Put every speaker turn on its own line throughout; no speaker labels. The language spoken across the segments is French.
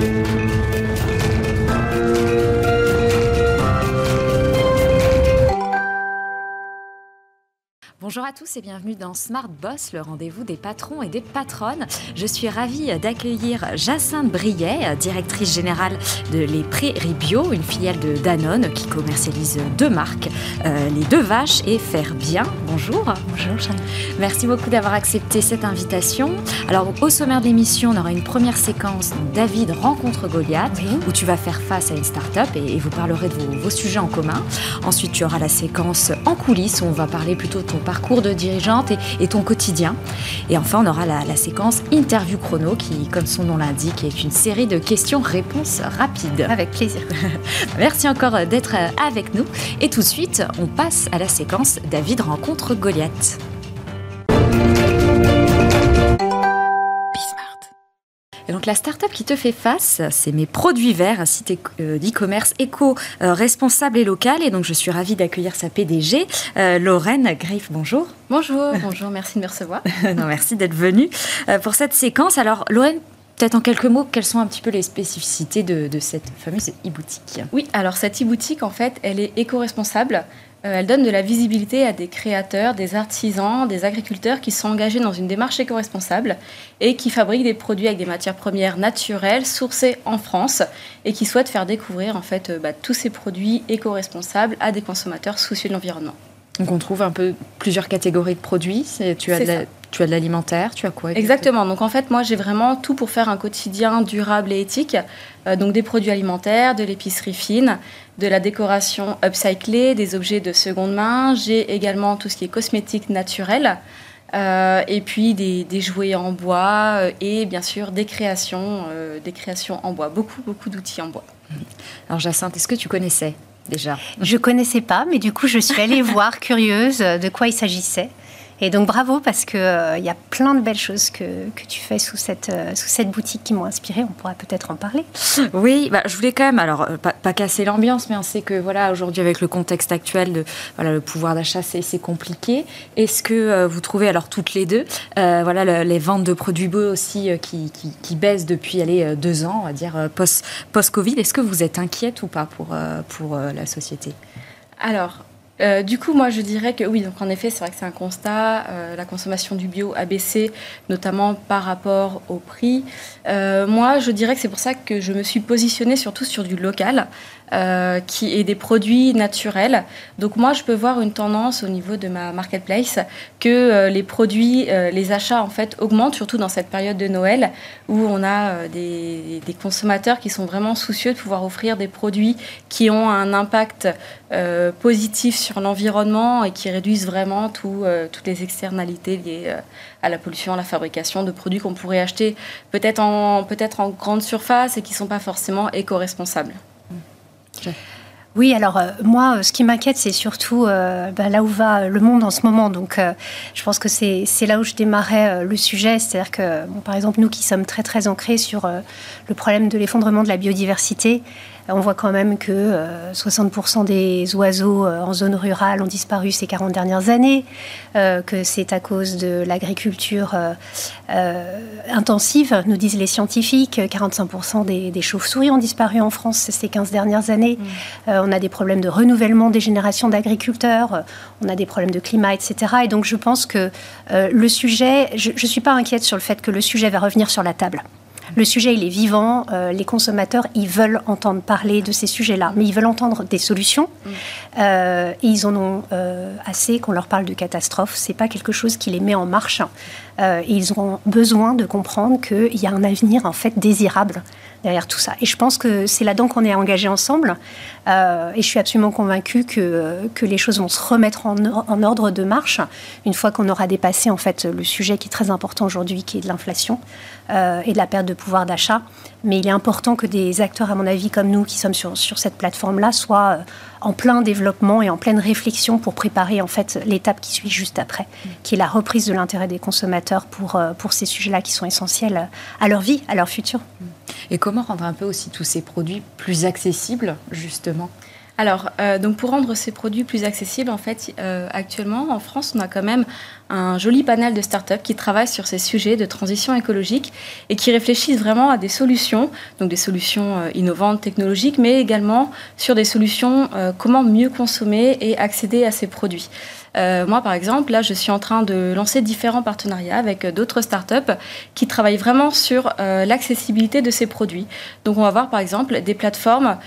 Thank you. Bonjour à tous et bienvenue dans Smart Boss, le rendez-vous des patrons et des patronnes. Je suis ravie d'accueillir Jacinthe Briet, directrice générale de Les Prairies Bio, une filiale de Danone qui commercialise deux marques, euh, les deux vaches et Faire Bien. Bonjour.
Bonjour
Merci beaucoup d'avoir accepté cette invitation. Alors au sommaire de l'émission, on aura une première séquence David rencontre Goliath où tu vas faire face à une start-up et, vous parlerez de vos, vos, sujets en commun. Ensuite, tu auras la séquence en coulisses où on va parler plutôt de ton parcours parcours de dirigeante et, ton quotidien. Et enfin, on aura la, séquence interview chrono qui, comme son nom l'indique, est une série de questions-réponses rapides.
Avec plaisir.
Merci encore d'être avec nous. Et tout de suite, on passe à la séquence David rencontre Goliath. Donc la start-up qui te fait face, c'est mes produits verts, un site euh, d'e-commerce éco-responsable et local. Et donc je suis ravie d'accueillir sa PDG, euh, Lorraine Griff. Bonjour.
Bonjour, bonjour, merci de me recevoir.
non, merci d'être venue euh, pour cette séquence. Alors Lorraine, Peut-être en quelques mots, quelles sont un petit peu les spécificités de, de cette fameuse e-boutique?
Oui, alors cette e-boutique, en fait, elle est éco-responsable. Euh, elle donne de la visibilité à des créateurs, des artisans, des agriculteurs qui sont engagés dans une démarche éco-responsable et qui fabriquent des produits avec des matières premières naturelles, sourcées en France, et qui souhaitent faire découvrir en fait euh, bah, tous ces produits éco-responsables à des consommateurs soucieux de l'environnement.
Donc on trouve un peu plusieurs catégories de produits. Tu as de tu as de l'alimentaire, tu as quoi
Exactement. Donc en fait, moi, j'ai vraiment tout pour faire un quotidien durable et éthique. Euh, donc des produits alimentaires, de l'épicerie fine, de la décoration upcyclée, des objets de seconde main. J'ai également tout ce qui est cosmétique naturel. Euh, et puis des, jouets en bois euh, et bien sûr des créations, des créations en bois. Beaucoup, beaucoup d'outils en bois.
Alors Jacinthe, est-ce que tu connaissais déjà
Je connaissais pas, mais du coup je suis allée voir, curieuse, de quoi il s'agissait. Et donc bravo parce qu'il euh, il y a plein de belles choses que, que tu fais sous cette, euh, sous cette boutique qui m'ont inspiré. On pourra peut-être en parler.
Oui, bah, je voulais quand même, alors euh, pas, casser l'ambiance, mais on sait que voilà, aujourd'hui avec le contexte actuel, de, voilà, le pouvoir d'achat c'est compliqué. Est-ce que vous trouvez, alors toutes les deux, voilà, les ventes de produits beaux aussi qui, qui, qui, baissent depuis allez, deux ans, on va dire post-Covid, est-ce que vous êtes inquiète ou pas pour, pour la société?
Alors, euh, du coup, moi, je dirais que oui, donc en effet, c'est vrai que c'est un constat. Euh, la consommation du bio a baissé, notamment par rapport au prix. Euh, moi, je dirais que c'est pour ça que je me suis positionnée surtout sur du local. Euh, qui est des produits naturels. Donc moi, je peux voir une tendance au niveau de ma marketplace que euh, les produits, euh, les achats en fait augmentent, surtout dans cette période de Noël où on a des, des, consommateurs qui sont vraiment soucieux de pouvoir offrir des produits qui ont un impact positif sur l'environnement et qui réduisent vraiment tout, toutes les externalités liées à la pollution, à la fabrication de produits qu'on pourrait acheter peut-être en, peut en grande surface et qui ne sont pas forcément éco-responsables.
Oui, alors euh, moi, euh, ce qui m'inquiète, c'est surtout euh, bah, là où va le monde en ce moment. Donc, je pense que c'est là où je démarrais le sujet. C'est-à-dire que, par exemple, nous qui sommes très, très ancrés sur le problème de l'effondrement de la biodiversité, on voit quand même que 60% euh, des oiseaux euh, en zone rurale ont disparu ces 40 dernières années, euh, que c'est à cause de l'agriculture intensive, nous disent les scientifiques. 45% des, chauves-souris ont disparu en France ces 15 dernières années. Mm. on a des problèmes de renouvellement des générations d'agriculteurs, on a des problèmes de climat, etc. Et donc je pense que le sujet, je ne suis pas inquiète sur le fait que le sujet va revenir sur la table. Le sujet, il est vivant. Euh, les consommateurs, ils veulent entendre parler de ces sujets-là, mais ils veulent entendre des solutions. Mm. Euh, et ils en ont euh, assez qu'on leur parle de catastrophe. C'est pas quelque chose qui les met en marche. et ils ont besoin de comprendre qu'il y a un avenir en fait désirable derrière tout ça. Et je pense que c'est là-dedans qu'on est engagés ensemble. et je suis absolument convaincue que, que les choses vont se remettre en, ordre de marche une fois qu'on aura dépassé en fait le sujet qui est très important aujourd'hui, qui est de l'inflation. Euh, et de la perte de pouvoir d'achat. Mais il est important que des acteurs, à mon avis, comme nous, qui sommes sur, sur cette plateforme-là, soient euh, en plein développement et en pleine réflexion pour préparer en fait l'étape qui suit juste après, qui est la reprise de l'intérêt des consommateurs pour, euh, pour ces sujets-là qui sont essentiels à leur vie, à leur futur.
Et comment rendre un peu aussi tous ces produits plus accessibles, justement?
Alors, donc pour rendre ces produits plus accessibles, en fait, actuellement en France, on a quand même un joli panel de startups qui travaillent sur ces sujets de transition écologique et qui réfléchissent vraiment à des solutions, donc des solutions euh, innovantes, technologiques, mais également sur des solutions euh, comment mieux consommer et accéder à ces produits. Euh, moi, par exemple, là, je suis en train de lancer différents partenariats avec d'autres startups qui travaillent vraiment sur l'accessibilité de ces produits. Donc, on va voir, par exemple, des plateformes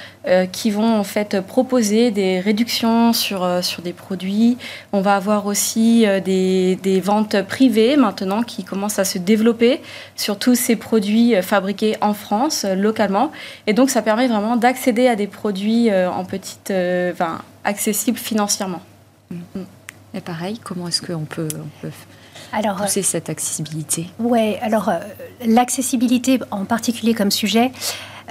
qui vont en fait proposer des réductions sur, sur des produits. On va avoir aussi des, des, ventes privées maintenant qui commencent à se développer sur tous ces produits fabriqués en France, localement. Et donc, ça permet vraiment d'accéder à des produits en petite, enfin, accessibles financièrement.
Mm. Et pareil, comment est-ce qu'on peut, on peut alors, pousser cette accessibilité?
Oui, alors euh, l'accessibilité en particulier comme sujet,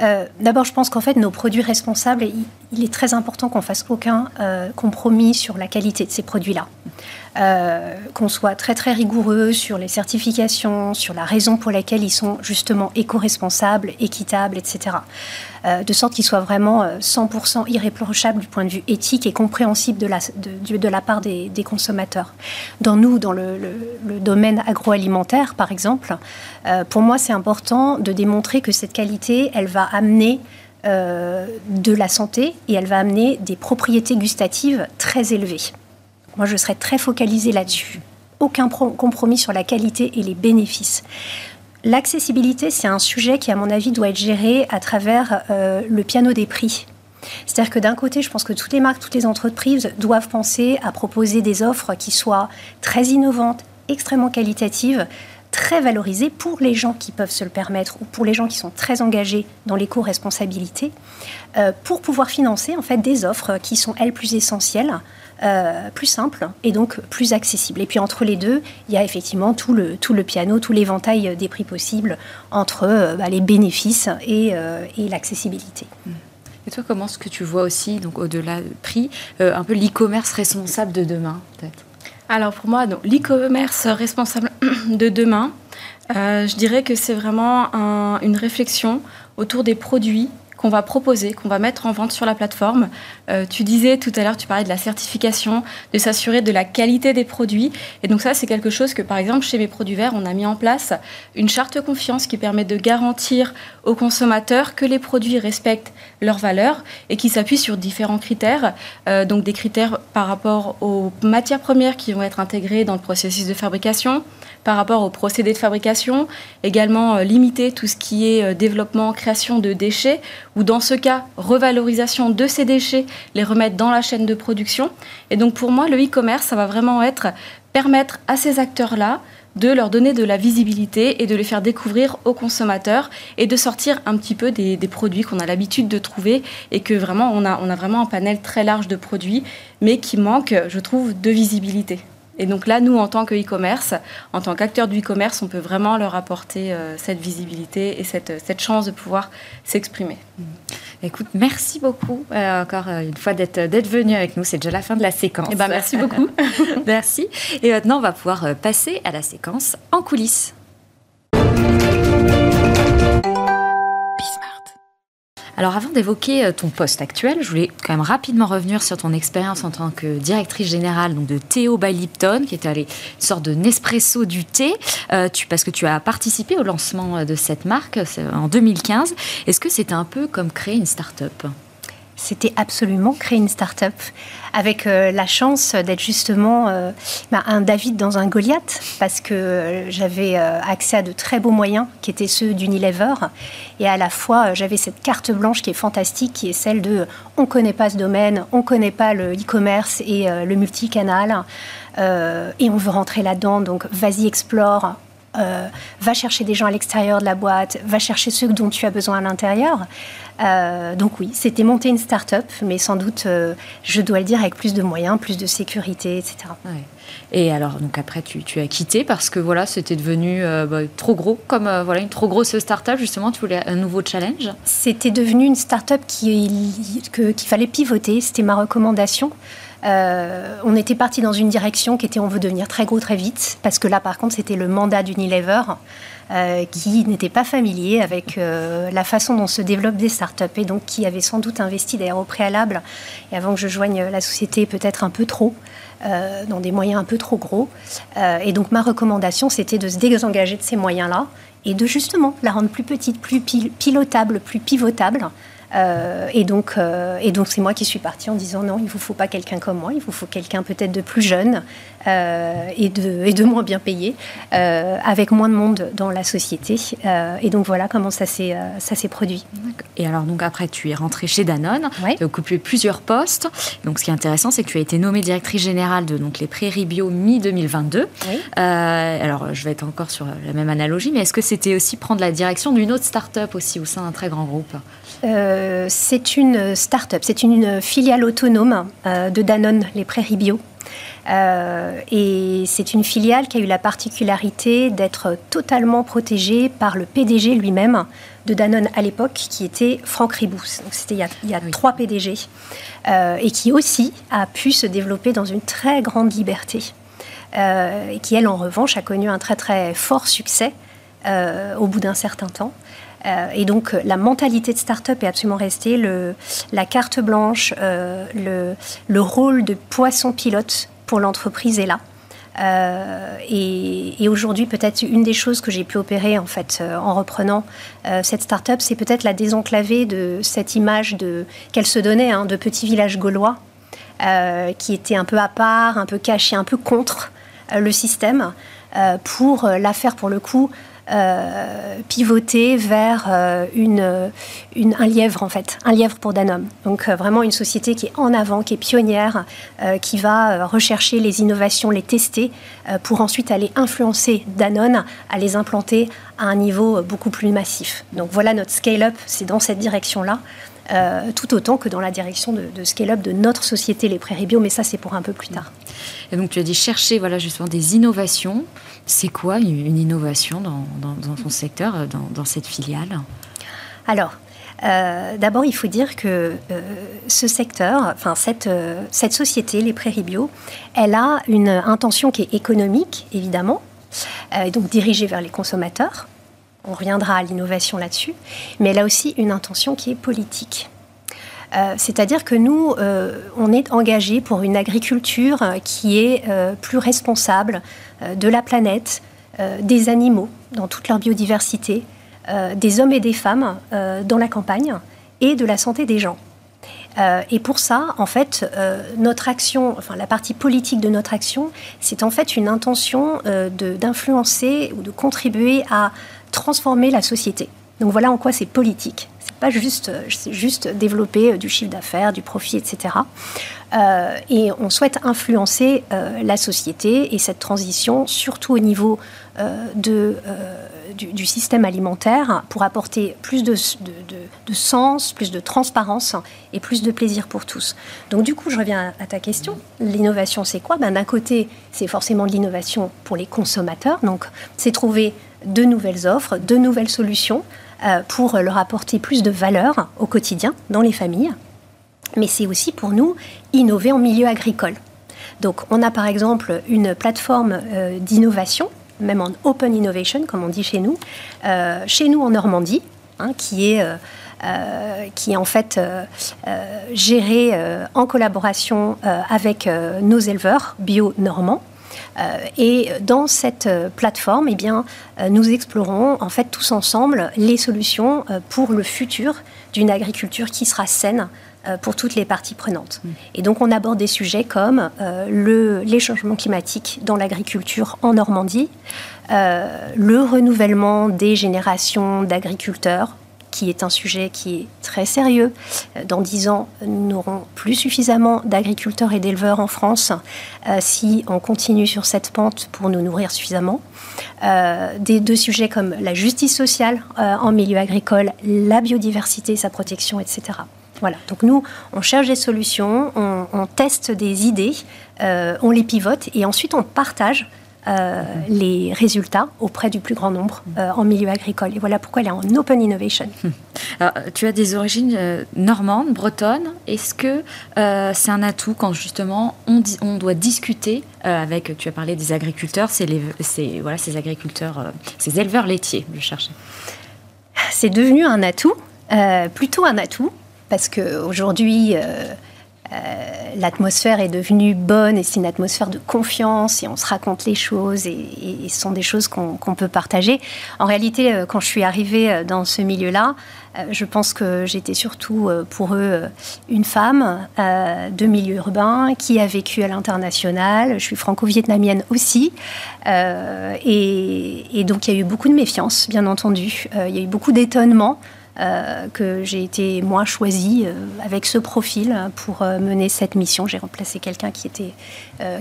euh, D'abord, je pense qu'en fait, nos produits responsables, il, est très important qu'on fasse aucun euh, compromis sur la qualité de ces produits-là. Euh, qu'on soit très très rigoureux sur les certifications, sur la raison pour laquelle ils sont justement éco-responsables, équitables, etc. Euh, de sorte qu'ils soient vraiment 100% euh, irréprochables du point de vue éthique et compréhensible de la, de, de la part des, consommateurs. Dans nous, dans le, domaine agroalimentaire, par exemple, pour moi, c'est important de démontrer que cette qualité, elle va amener de la santé et elle va amener des propriétés gustatives très élevées. Moi, je serais très focalisée là-dessus. Aucun compromis sur la qualité et les bénéfices. L'accessibilité, c'est un sujet qui, à mon avis, doit être géré à travers euh, le piano des prix. C'est-à-dire que d'un côté, je pense que toutes les marques, toutes les entreprises doivent penser à proposer des offres qui soient très innovantes, extrêmement qualitatives, très valorisées pour les gens qui peuvent se le permettre ou pour les gens qui sont très engagés dans l'éco-responsabilité, euh, pour pouvoir financer en fait des offres qui sont elles plus essentielles euh, plus simple et donc plus accessible. Et puis entre les deux, il y a effectivement tout le, tout le piano, tout l'éventail des prix possibles entre euh, bah, les bénéfices et, euh, et l'accessibilité.
Et toi, comment est-ce que tu vois aussi, donc au-delà du prix, un peu l'e-commerce responsable de demain, peut-être?
Alors pour moi, l'e-commerce responsable de demain, je dirais que c'est vraiment une réflexion autour des produits qu'on va proposer, qu'on va mettre en vente sur la plateforme. Euh, tu disais tout à l'heure, tu parlais de la certification, de s'assurer de la qualité des produits. Et donc ça, c'est quelque chose que, par exemple, chez mes produits verts, on a mis en place une charte confiance qui permet de garantir aux consommateurs que les produits respectent leurs valeurs et qui s'appuie sur différents critères. Euh, donc des critères par rapport aux matières premières qui vont être intégrées dans le processus de fabrication, par rapport aux procédés de fabrication, également euh, limiter tout ce qui est euh, développement, création de déchets, ou dans ce cas, revalorisation de ces déchets, les remettre dans la chaîne de production. Et donc pour moi, le e-commerce, ça va vraiment être permettre à ces acteurs-là de leur donner de la visibilité et de les faire découvrir aux consommateurs et de sortir un petit peu des, produits qu'on a l'habitude de trouver et que vraiment on a, on a vraiment un panel très large de produits mais qui manque, je trouve, de visibilité. Et donc là, nous, en tant que e-commerce, en tant qu'acteur du e-commerce, on peut vraiment leur apporter euh, cette visibilité et cette, cette chance de pouvoir s'exprimer.
Mmh. Écoute, merci beaucoup euh, encore euh, une fois d'être venu avec nous. C'est déjà la fin de la séquence.
Eh ben, merci beaucoup.
merci. Et maintenant, on va pouvoir passer à la séquence en coulisses. Alors avant d'évoquer euh, ton poste actuel, je voulais quand même rapidement revenir sur ton expérience en tant que directrice générale de Théo by Lipton, qui est une sorte de Nespresso du thé, euh, parce que tu as participé au lancement euh, de cette marque en 2015. Est-ce que c'était un peu comme créer une start-up?
C'était absolument créer une start-up avec euh, la chance d'être justement euh, bah, un David dans un Goliath parce que euh, j'avais accès à de très beaux moyens qui étaient ceux d'Unilever et à la fois j'avais cette carte blanche qui est fantastique qui est celle de on connaît pas ce domaine, on connaît pas le e-commerce et le multicanal et on veut rentrer là-dedans donc vas-y explore euh, va chercher des gens à l'extérieur de la boîte, va chercher ceux dont tu as besoin à l'intérieur. Euh, donc oui, c'était monter une start-up, mais sans doute, euh, je dois le dire, avec plus de moyens, plus de sécurité, etc.
Et alors, donc après, tu, tu, as quitté parce que voilà, c'était devenu bah, trop gros, comme voilà une trop grosse start-up. Justement, tu voulais un nouveau challenge?
C'était devenu une start-up qu'il qui fallait pivoter. C'était ma recommandation. On était parti dans une direction qui était on veut devenir très gros très vite, parce que là par contre c'était le mandat d'Unilever. Euh, qui n'était pas familier avec euh, la façon dont se développent des startups et donc qui avait sans doute investi d'ailleurs au préalable et avant que je joigne la société peut-être un peu trop. Euh, dans des moyens un peu trop gros. et donc ma recommandation, c'était de se désengager de ces moyens-là et de justement la rendre plus petite, plus pilotable, plus pivotable, euh, et donc, euh, et donc c'est moi qui suis partie en disant non, il ne vous faut pas quelqu'un comme moi, il vous faut quelqu'un peut-être de plus jeune euh, et, de, et de moins bien payé, avec moins de monde dans la société. et donc voilà comment ça s'est ça s'est produit.
Et alors donc après tu es rentrée chez Danone, tu as occupé plusieurs postes. Donc ce qui est intéressant, c'est que tu as été nommée directrice générale de donc les Prairies Bio mi 2022. alors je vais être encore sur la même analogie, mais est-ce que c'était aussi prendre la direction d'une autre start-up aussi au sein d'un très grand groupe?
Euh, c'est une start-up, c'est une filiale autonome euh, de Danone, les Prairies Bio. Euh, et c'est une filiale qui a eu la particularité d'être totalement protégée par le PDG lui-même de Danone à l'époque, qui était Franck Ribous. Donc c'était il y a, trois PDG. et qui aussi a pu se développer dans une très grande liberté. et qui, elle, en revanche, a connu un très très fort succès au bout d'un certain temps. Euh, et donc la mentalité de start-up est absolument restée, la carte blanche, euh, le, le, rôle de poisson pilote pour l'entreprise est là. Euh, et, aujourd'hui, peut-être une des choses que j'ai pu opérer en fait en reprenant cette start-up, c'est peut-être la désenclaver de cette image qu'elle se donnait hein, de petit village gaulois, qui était un peu à part, un peu caché, un peu contre le système, pour la faire pour le coup euh, pivoter vers euh, un lièvre en fait, un lièvre pour Danone. Donc euh, vraiment une société qui est en avant, qui est pionnière, qui va rechercher les innovations, les tester pour ensuite aller influencer Danone à les implanter à un niveau beaucoup plus massif. Donc voilà notre scale-up, c'est dans cette direction-là. Tout autant que dans la direction de, de scale-up de notre société, les Prairies Bio, mais ça c'est pour un peu plus tard.
Et donc tu as dit chercher voilà, justement des innovations c'est quoi une innovation dans, ton secteur, dans, cette filiale?
Alors, euh, d'abord, il faut dire que euh, ce secteur, enfin cette, euh, cette société, les Prairies Bio, elle a une intention qui est économique, évidemment, et donc dirigée vers les consommateurs. On reviendra à l'innovation là-dessus, mais elle a aussi une intention qui est politique. Euh, c'est-à-dire que nous, euh, on est engagé pour une agriculture euh, qui est plus responsable de la planète, des animaux dans toute leur biodiversité, des hommes et des femmes dans la campagne et de la santé des gens. et pour ça, en fait, notre action, enfin la partie politique de notre action, c'est en fait une intention d'influencer ou de contribuer à transformer la société. Donc voilà en quoi c'est politique pas juste, juste développer euh, du chiffre d'affaires, du profit, etc. Euh, et on souhaite influencer euh, la société et cette transition, surtout au niveau de, du, système alimentaire, pour apporter plus de, de, sens, plus de transparence et plus de plaisir pour tous. Donc du coup, je reviens à ta question. L'innovation, c'est quoi? Ben, D'un côté, c'est forcément l'innovation pour les consommateurs. Donc c'est trouver de nouvelles offres, de nouvelles solutions euh, pour leur apporter plus de valeur au quotidien dans les familles. Mais c'est aussi pour nous innover en milieu agricole. Donc on a par exemple une plateforme euh, d'innovation, même en open innovation comme on dit chez nous, euh, chez nous en Normandie, hein, qui est... qui est en fait gérée en collaboration avec nos éleveurs bio-normands. Euh, et dans cette euh, plateforme, eh bien, euh, nous explorons en fait tous ensemble les solutions pour le futur d'une agriculture qui sera saine pour toutes les parties prenantes. Mm. Et donc on aborde des sujets comme le, les changements climatiques dans l'agriculture en Normandie, le renouvellement des générations d'agriculteurs qui est un sujet qui est très sérieux. Euh, dans dix ans, nous n'aurons plus suffisamment d'agriculteurs et d'éleveurs en France euh, si on continue sur cette pente pour nous nourrir suffisamment. Euh, des deux sujets comme la justice sociale en milieu agricole, la biodiversité, sa protection, etc. Voilà, donc nous, on cherche des solutions, on, on teste des idées, on les pivote et ensuite on partage euh, les résultats auprès du plus grand nombre euh, en milieu agricole. Et voilà pourquoi elle est en open innovation.
tu as des origines euh, normandes, bretonnes. Est-ce que c'est un atout quand justement on, on doit discuter avec, tu as parlé des agriculteurs, c'est voilà, ces agriculteurs, ces éleveurs laitiers, je cherchais.
C'est devenu un atout, plutôt un atout, parce qu'aujourd'hui, euh, l'atmosphère est devenue bonne et c'est une atmosphère de confiance et on se raconte les choses et, ce sont des choses qu'on peut partager. En réalité, euh, quand je suis arrivée euh, dans ce milieu-là, je pense que j'étais surtout pour eux une femme de milieu urbain qui a vécu à l'international. Je suis franco-vietnamienne aussi. Et, donc il y a eu beaucoup de méfiance, bien entendu. il y a eu beaucoup d'étonnement. Euh, que j'ai été moi choisie euh, avec ce profil pour euh, mener cette mission. J'ai remplacé quelqu'un qui était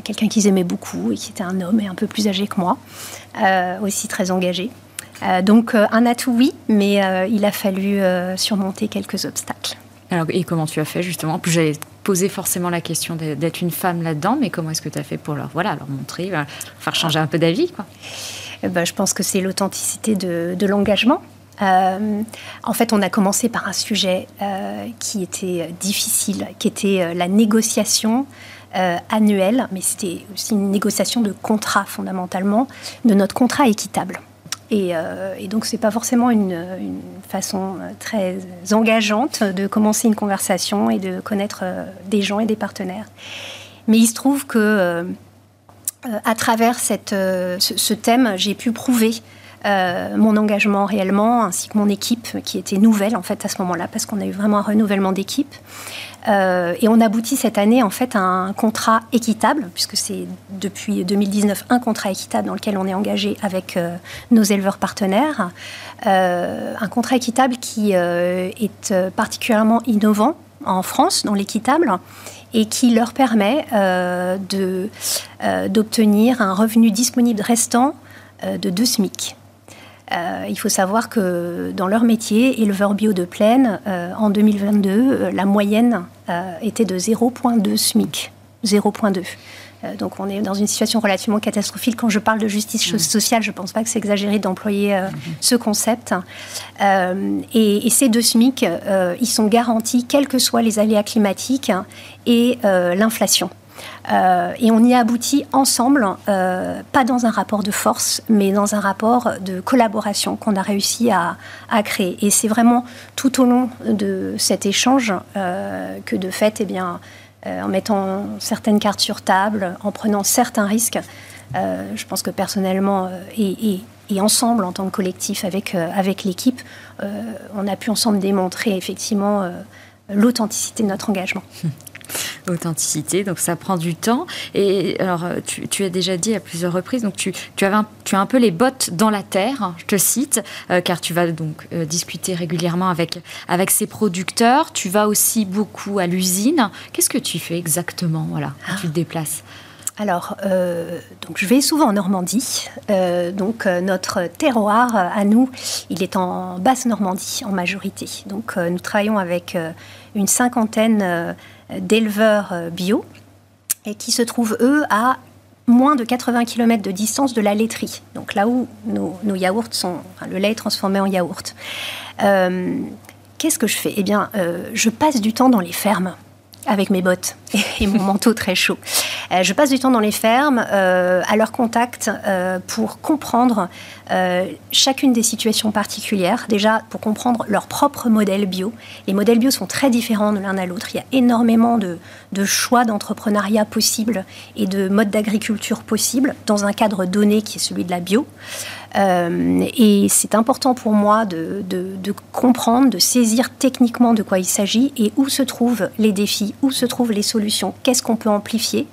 quelqu'un qu'ils aimaient beaucoup et qui était un homme et un peu plus âgé que moi, aussi très engagé. donc un atout oui, mais il a fallu surmonter quelques obstacles.
Alors, et comment tu as fait justement? J'avais posé forcément la question d'être une femme là-dedans, mais comment est-ce que tu as fait pour leur, voilà, leur montrer, faire changer un peu d'avis quoi?
Eh ben, Je pense que c'est l'authenticité de, de l'engagement. Euh, en fait, on a commencé par un sujet euh, qui était difficile, qui était euh, la négociation annuelle, mais c'était aussi une négociation de contrat fondamentalement, de notre contrat équitable. Et, donc, c'est pas forcément une, façon très engageante de commencer une conversation et de connaître des gens et des partenaires. Mais il se trouve que à travers cette, ce, ce, thème, j'ai pu prouver euh, mon engagement réellement, ainsi que mon équipe qui était nouvelle en fait à ce moment-là, parce qu'on a eu vraiment un renouvellement d'équipe. Euh, et on aboutit cette année en fait à un contrat équitable, puisque c'est depuis 2019 un contrat équitable dans lequel on est engagé avec euh, nos éleveurs partenaires. un contrat équitable qui est particulièrement innovant en France dans l'équitable et qui leur permet d'obtenir un revenu disponible restant de 2 SMIC. Euh, il faut savoir que dans leur métier, éleveur bio de plaine, euh, en 2022, euh, la moyenne était de 0,2 SMIC. 0,2. Donc on est dans une situation relativement catastrophique. Quand je parle de justice mmh. sociale, je ne pense pas que c'est exagéré d'employer mmh. ce concept. et, ces deux SMIC, ils sont garantis quels que soient les aléas climatiques et l'inflation. Euh, et on y a abouti ensemble, euh, pas dans un rapport de force, mais dans un rapport de collaboration qu'on a réussi à, créer. Et c'est vraiment tout au long de cet échange euh, que de fait, eh bien, en mettant certaines cartes sur table, en prenant certains risques, je pense que personnellement et, et, ensemble en tant que collectif avec, avec l'équipe, on a pu ensemble démontrer effectivement l'authenticité de notre engagement.
authenticité, donc ça prend du temps. Et alors, tu, as déjà dit à plusieurs reprises, donc tu, tu, as un, tu as un peu les bottes dans la terre, je te cite, euh, car tu vas donc euh, discuter régulièrement avec, avec ces producteurs. Tu vas aussi beaucoup à l'usine. Qu'est-ce que tu fais exactement voilà, quand tu te déplaces?
Alors, euh, donc je vais souvent en Normandie. donc notre terroir à nous, il est en basse Normandie en majorité. Donc nous travaillons avec une cinquantaine d'éleveurs euh, bio et qui se trouvent, eux, à moins de 80 km de distance de la laiterie, donc là où nos, yaourts sont, le lait est transformé en yaourt. Euh, qu'est-ce que je fais? Eh bien, euh, je passe du temps dans les fermes avec mes bottes et mon manteau très chaud. Euh, je passe du temps dans les fermes, euh, à leur contact, euh, pour comprendre chacune des situations particulières. Déjà, pour comprendre leur propre modèle bio. Les modèles bio sont très différents de l'un à l'autre. Il y a énormément de, de choix d'entrepreneuriat possibles et de modes d'agriculture possibles dans un cadre donné qui est celui de la bio. Euh, et c'est important pour moi de, comprendre, de saisir techniquement de quoi il s'agit et où se trouvent les défis, où se trouvent les solutions, qu'est-ce qu'on peut amplifier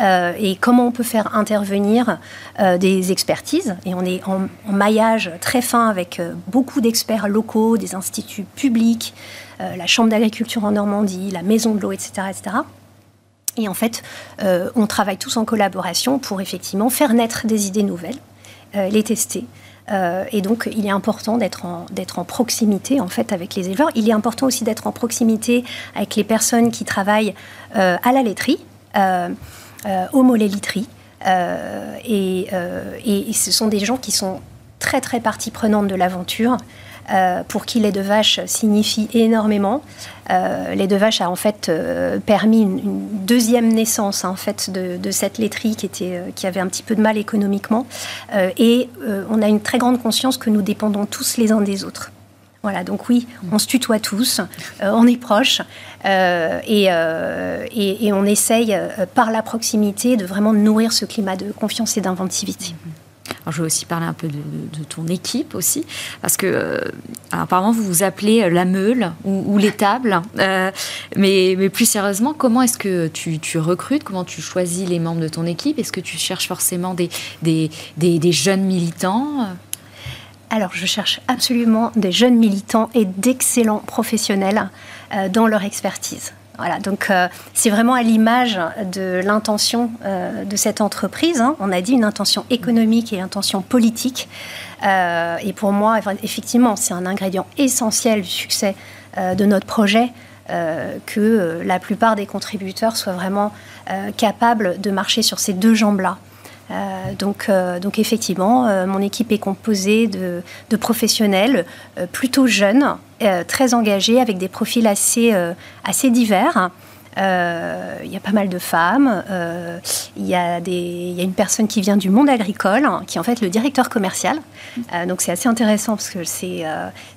euh, et comment on peut faire intervenir euh, des expertises. Et on est en, maillage très fin avec beaucoup d'experts locaux, des instituts publics, la Chambre d'agriculture en Normandie, la Maison de l'eau, etc., etc. Et en fait, on travaille tous en collaboration pour effectivement faire naître des idées nouvelles les tester. Euh, et donc, il est important d'être en, en proximité en fait avec les éleveurs. Il est important aussi d'être en proximité avec les personnes qui travaillent euh, à la laiterie, au mollet literie, et, et, ce sont des gens qui sont très très partie prenante de l'aventure. Euh, pour qui lait de vache signifie énormément. Euh, lait de vache a en fait euh, permis une, deuxième naissance en fait de, cette laiterie qui était euh, qui avait un petit peu de mal économiquement et on a une très grande conscience que nous dépendons tous les uns des autres. Voilà, donc oui, on se tutoie tous, on est proches et, et, on essaye par la proximité de vraiment nourrir ce climat de confiance et d'inventivité.
Alors, je vais aussi parler un peu de, ton équipe aussi, parce que euh, apparemment vous vous appelez euh, la meule ou, l'étable. Euh, mais, plus sérieusement, comment est-ce que tu, recrutes? Comment tu choisis les membres de ton équipe? Est-ce que tu cherches forcément des, jeunes militants?
Alors, je cherche absolument des jeunes militants et d'excellents professionnels dans leur expertise. Donc euh, c'est vraiment à l'image de l'intention euh, de cette entreprise. Hein. On a dit une intention économique et une intention politique. Euh, et pour moi, effectivement, c'est un ingrédient essentiel du succès de notre projet. que la plupart des contributeurs soient vraiment capables de marcher sur ces deux jambes-là. Euh, donc, euh, donc effectivement, euh, mon équipe est composée de, professionnels plutôt jeunes, très engagés, avec des profils assez, assez divers. Il y a pas mal de femmes. Il y, a y a une personne qui vient du monde agricole, qui est en fait le directeur commercial. donc c'est assez intéressant parce que c'est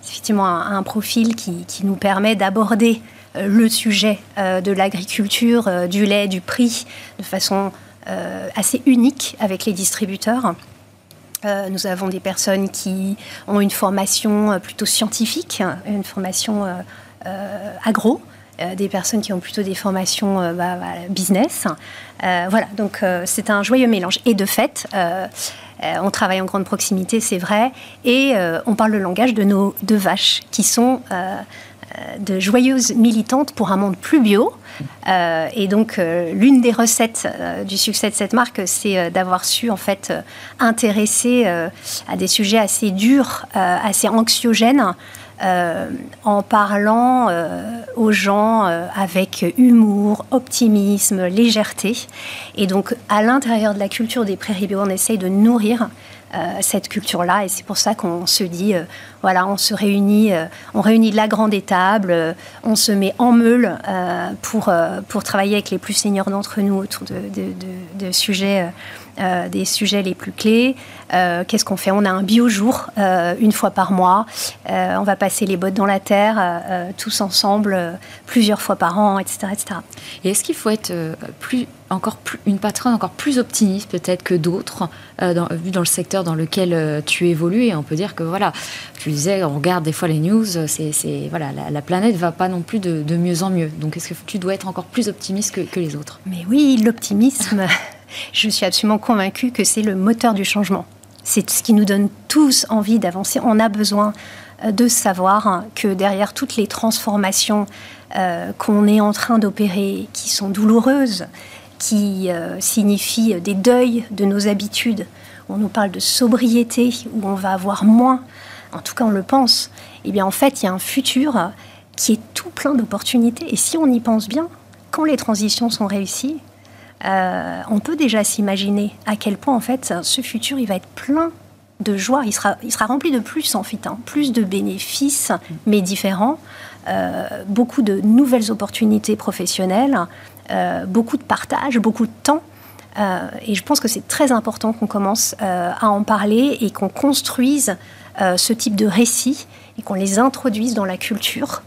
effectivement un, un, profil qui, qui nous permet d'aborder le sujet de l'agriculture, du lait, du prix, de façon assez unique avec les distributeurs. Euh, nous avons des personnes qui ont une formation euh, plutôt scientifique, une formation agro, des personnes qui ont plutôt des formations bah, business. voilà, donc c'est un joyeux mélange. Et de fait, on travaille en grande proximité, c'est vrai, et on parle le langage de nos deux vaches, qui sont de joyeuses militantes pour un monde plus bio, euh, et donc, euh, l'une des recettes euh, du succès de cette marque, c'est d'avoir su en fait intéresser à des sujets assez durs, assez anxiogènes. en parlant aux gens avec humour, optimisme, légèreté. Et donc, à l'intérieur de la culture des prairies bio, on essaye de nourrir euh, cette culture-là. Et c'est pour ça qu'on se dit, euh, voilà, on se réunit, euh, on réunit la grande étable, on se met en meule pour, pour travailler avec les plus seniors d'entre nous autour de, de, de sujets euh, des sujets les plus clés. Euh, qu'est-ce qu'on fait? On a un biojour euh, une fois par mois. on va passer les bottes dans la terre tous ensemble plusieurs fois par an, etc. etc.
Et est-ce qu'il faut être plus, encore plus, une patronne encore plus optimiste peut-être que d'autres, vu dans le secteur dans lequel tu évolues? Et on peut dire que voilà, tu disais, on regarde des fois les news, c'est, voilà, la, la, planète va pas non plus de, mieux en mieux. Donc est-ce que tu dois être encore plus optimiste que, que les autres?
Mais oui, l'optimisme. Je suis absolument convaincue que c'est le moteur du changement. C'est ce qui nous donne tous envie d'avancer. On a besoin euh, de savoir que derrière toutes les transformations euh, qu'on est en train d'opérer, qui sont douloureuses, qui euh, signifient des deuils de nos habitudes, on nous parle de sobriété, où on va avoir moins, en tout cas on le pense, eh bien en fait il y a un futur qui est tout plein d'opportunités. Et si on y pense bien, quand les transitions sont réussies, euh, on peut déjà s'imaginer à quel point en fait ce futur il va être plein de joie, il sera, il sera rempli de plus en fait, hein. plus de bénéfices mais différents, euh, beaucoup de nouvelles opportunités professionnelles, euh, beaucoup de partage, beaucoup de temps. et je pense que c'est très important qu'on commence à en parler et qu'on construise ce type de récits et qu'on les introduise dans la culture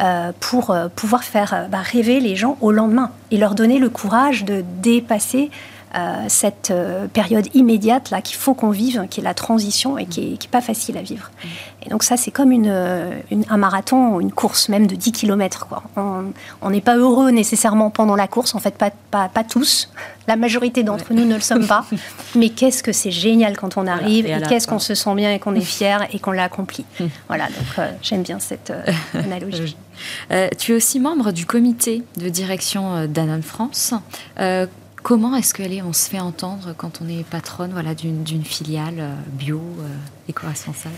euh, pour euh, pouvoir faire euh, bah, rêver les gens au lendemain et leur donner le courage de dépasser cette période immédiate là qu'il faut qu'on vive, qui est la transition et qui n'est pas facile à vivre. Et donc ça, c'est comme une, un marathon ou une course même de 10 km. Quoi. On n'est pas heureux nécessairement pendant la course, en fait pas, pas, pas tous. La majorité d'entre nous ne le sommes pas. Mais qu'est-ce que c'est génial quand on arrive et, qu'est-ce qu'on se sent bien et qu'on est fier et qu'on l'a accompli. voilà, donc j'aime bien cette analogie.
Euh, tu es aussi membre du comité de direction euh, d'Anon France. Euh, comment est-ce qu'on se fait entendre quand on est patronne voilà, d'une filiale bio, éco-responsable?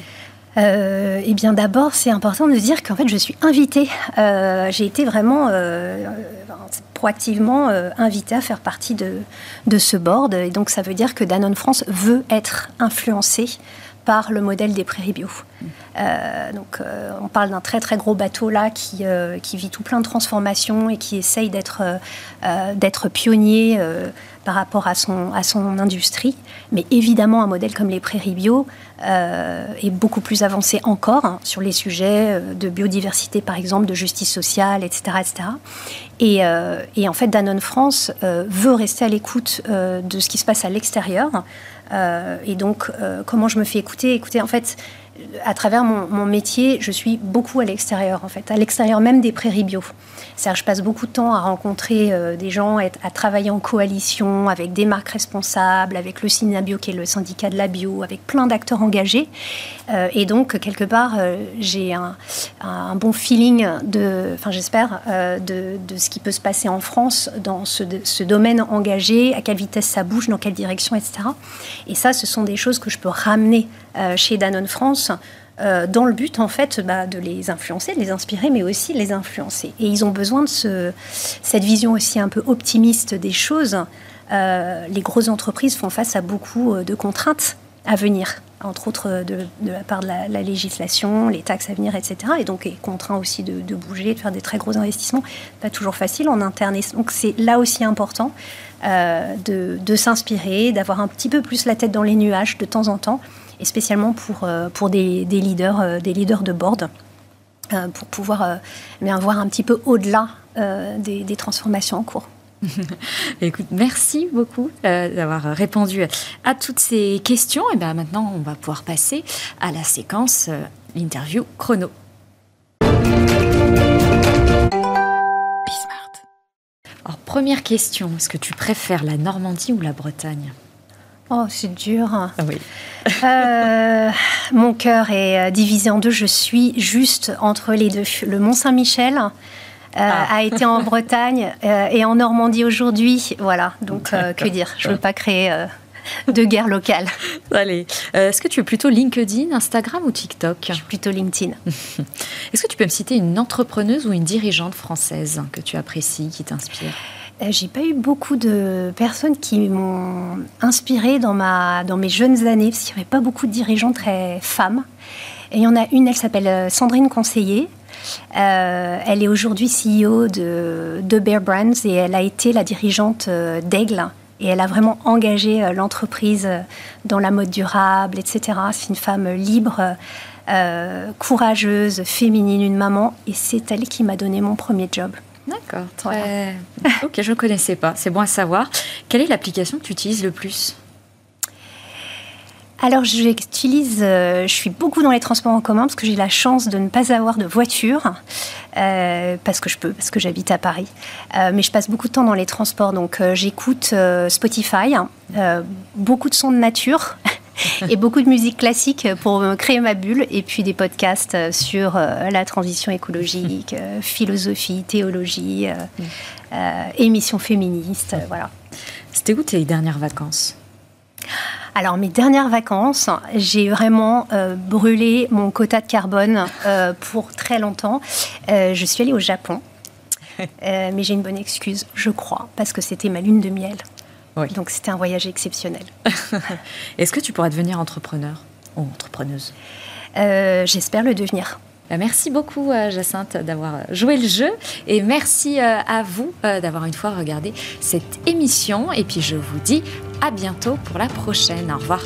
Euh, eh bien, d'abord, c'est important de dire qu'en fait, je suis invitée. Euh, j'ai été vraiment euh, proactivement invitée à faire partie de, de, ce board. Et donc, ça veut dire que Danone France veut être influencé par le modèle des prairies bio. donc, on parle d'un très très gros bateau là qui, qui, vit tout plein de transformations et qui essaye d'être pionnier par rapport à son, industrie. Mais évidemment, un modèle comme les prairies bio euh, est beaucoup plus avancé encore hein, sur les sujets euh, de biodiversité, par exemple, de justice sociale, etc. etc. Et, euh, et en fait, Danone France veut rester à l'écoute de ce qui se passe à l'extérieur. Et donc, comment je me fais écouter Écoutez, en fait, à travers mon, métier, je suis beaucoup à l'extérieur, en fait, à l'extérieur même des prairies bio. cest je passe beaucoup de temps à rencontrer euh, des gens, à, travailler en coalition avec des marques responsables, avec le Synabio, qui est le syndicat de la bio, avec plein d'acteurs engagés. Euh, et donc, quelque part, euh, j'ai un, bon feeling, de, enfin, j'espère, de, ce qui peut se passer en France dans ce, ce domaine engagé, à quelle vitesse ça bouge, dans quelle direction, etc. Et ça, ce sont des choses que je peux ramener chez Danone France euh, dans le but en fait bah, de les influencer, de les inspirer, mais aussi de les influencer. Et ils ont besoin de ce, cette vision aussi un peu optimiste des choses. Euh, les grosses entreprises font face à beaucoup euh, de contraintes à venir, entre autres de, la part de la, législation, les taxes à venir, etc. Et donc est contraint aussi de, bouger, de faire des très gros investissements. Pas toujours facile en interne. donc c'est là aussi important de s'inspirer, d'avoir un petit peu plus la tête dans les nuages de temps en temps et spécialement pour, euh, pour des, des leaders, euh, des leaders de board, euh, pour pouvoir bien voir un petit peu au-delà des, des transformations en cours.
Écoute, merci beaucoup d'avoir répondu à toutes ces questions. Et bien maintenant, on va pouvoir passer à la séquence l'interview chrono. Alors, première question, est-ce que tu préfères la Normandie ou la Bretagne?
Oh, c'est dur.
Ah oui.
Euh, mon cœur est euh, divisé en deux. Je suis juste entre les deux. Le Mont Saint-Michel euh, ah. a été en Bretagne et en Normandie aujourd'hui. Voilà. Donc, que dire? Je ne veux pas créer de guerre locale.
Allez. Est-ce que tu es plutôt LinkedIn, Instagram ou TikTok?
Je suis plutôt LinkedIn.
Est-ce que tu peux me citer une entrepreneuse ou une dirigeante française que tu apprécies, qui t'inspire?
J'ai pas eu beaucoup de personnes qui m'ont inspirée dans, ma, dans mes jeunes années, parce qu'il n'y avait pas beaucoup de dirigeants très femmes. Et il y en a une, elle s'appelle euh, Sandrine Conseiller. Euh, elle est aujourd'hui CEO de, de, Bear Brands et elle a été la dirigeante d'Aigle. Et elle a vraiment engagé l'entreprise dans la mode durable, etc. C'est une femme libre, courageuse, féminine, une maman. Et c'est elle qui m'a donné mon premier job.
D'accord, très... ok, je ne connaissais pas, c'est bon à savoir. Quelle est l'application que tu utilises le plus?
Alors, j'utilise, euh, je suis beaucoup dans les transports en commun parce que j'ai la chance de ne pas avoir de voiture, euh, parce que je peux, parce que j'habite à Paris. Euh, mais je passe beaucoup de temps dans les transports, donc j'écoute Spotify, beaucoup de sons de nature. et beaucoup de musique classique pour créer ma bulle, et puis des podcasts sur euh, la transition écologique, euh, philosophie, théologie, euh, émissions féministes, voilà.
C'était où tes dernières vacances?
Alors mes dernières vacances, j'ai vraiment brûlé mon quota de carbone pour très longtemps. je suis allée au Japon, mais j'ai une bonne excuse, je crois, parce que c'était ma lune de miel. Donc c'était un voyage exceptionnel.
Est-ce que tu pourras devenir entrepreneur ou entrepreneuse?
Euh, J'espère le devenir.
Bah, merci beaucoup, euh, Jacinthe, d'avoir joué le jeu. Et merci euh, à vous d'avoir une fois regardé cette émission. Et puis, je vous dis à bientôt pour la prochaine. Au revoir.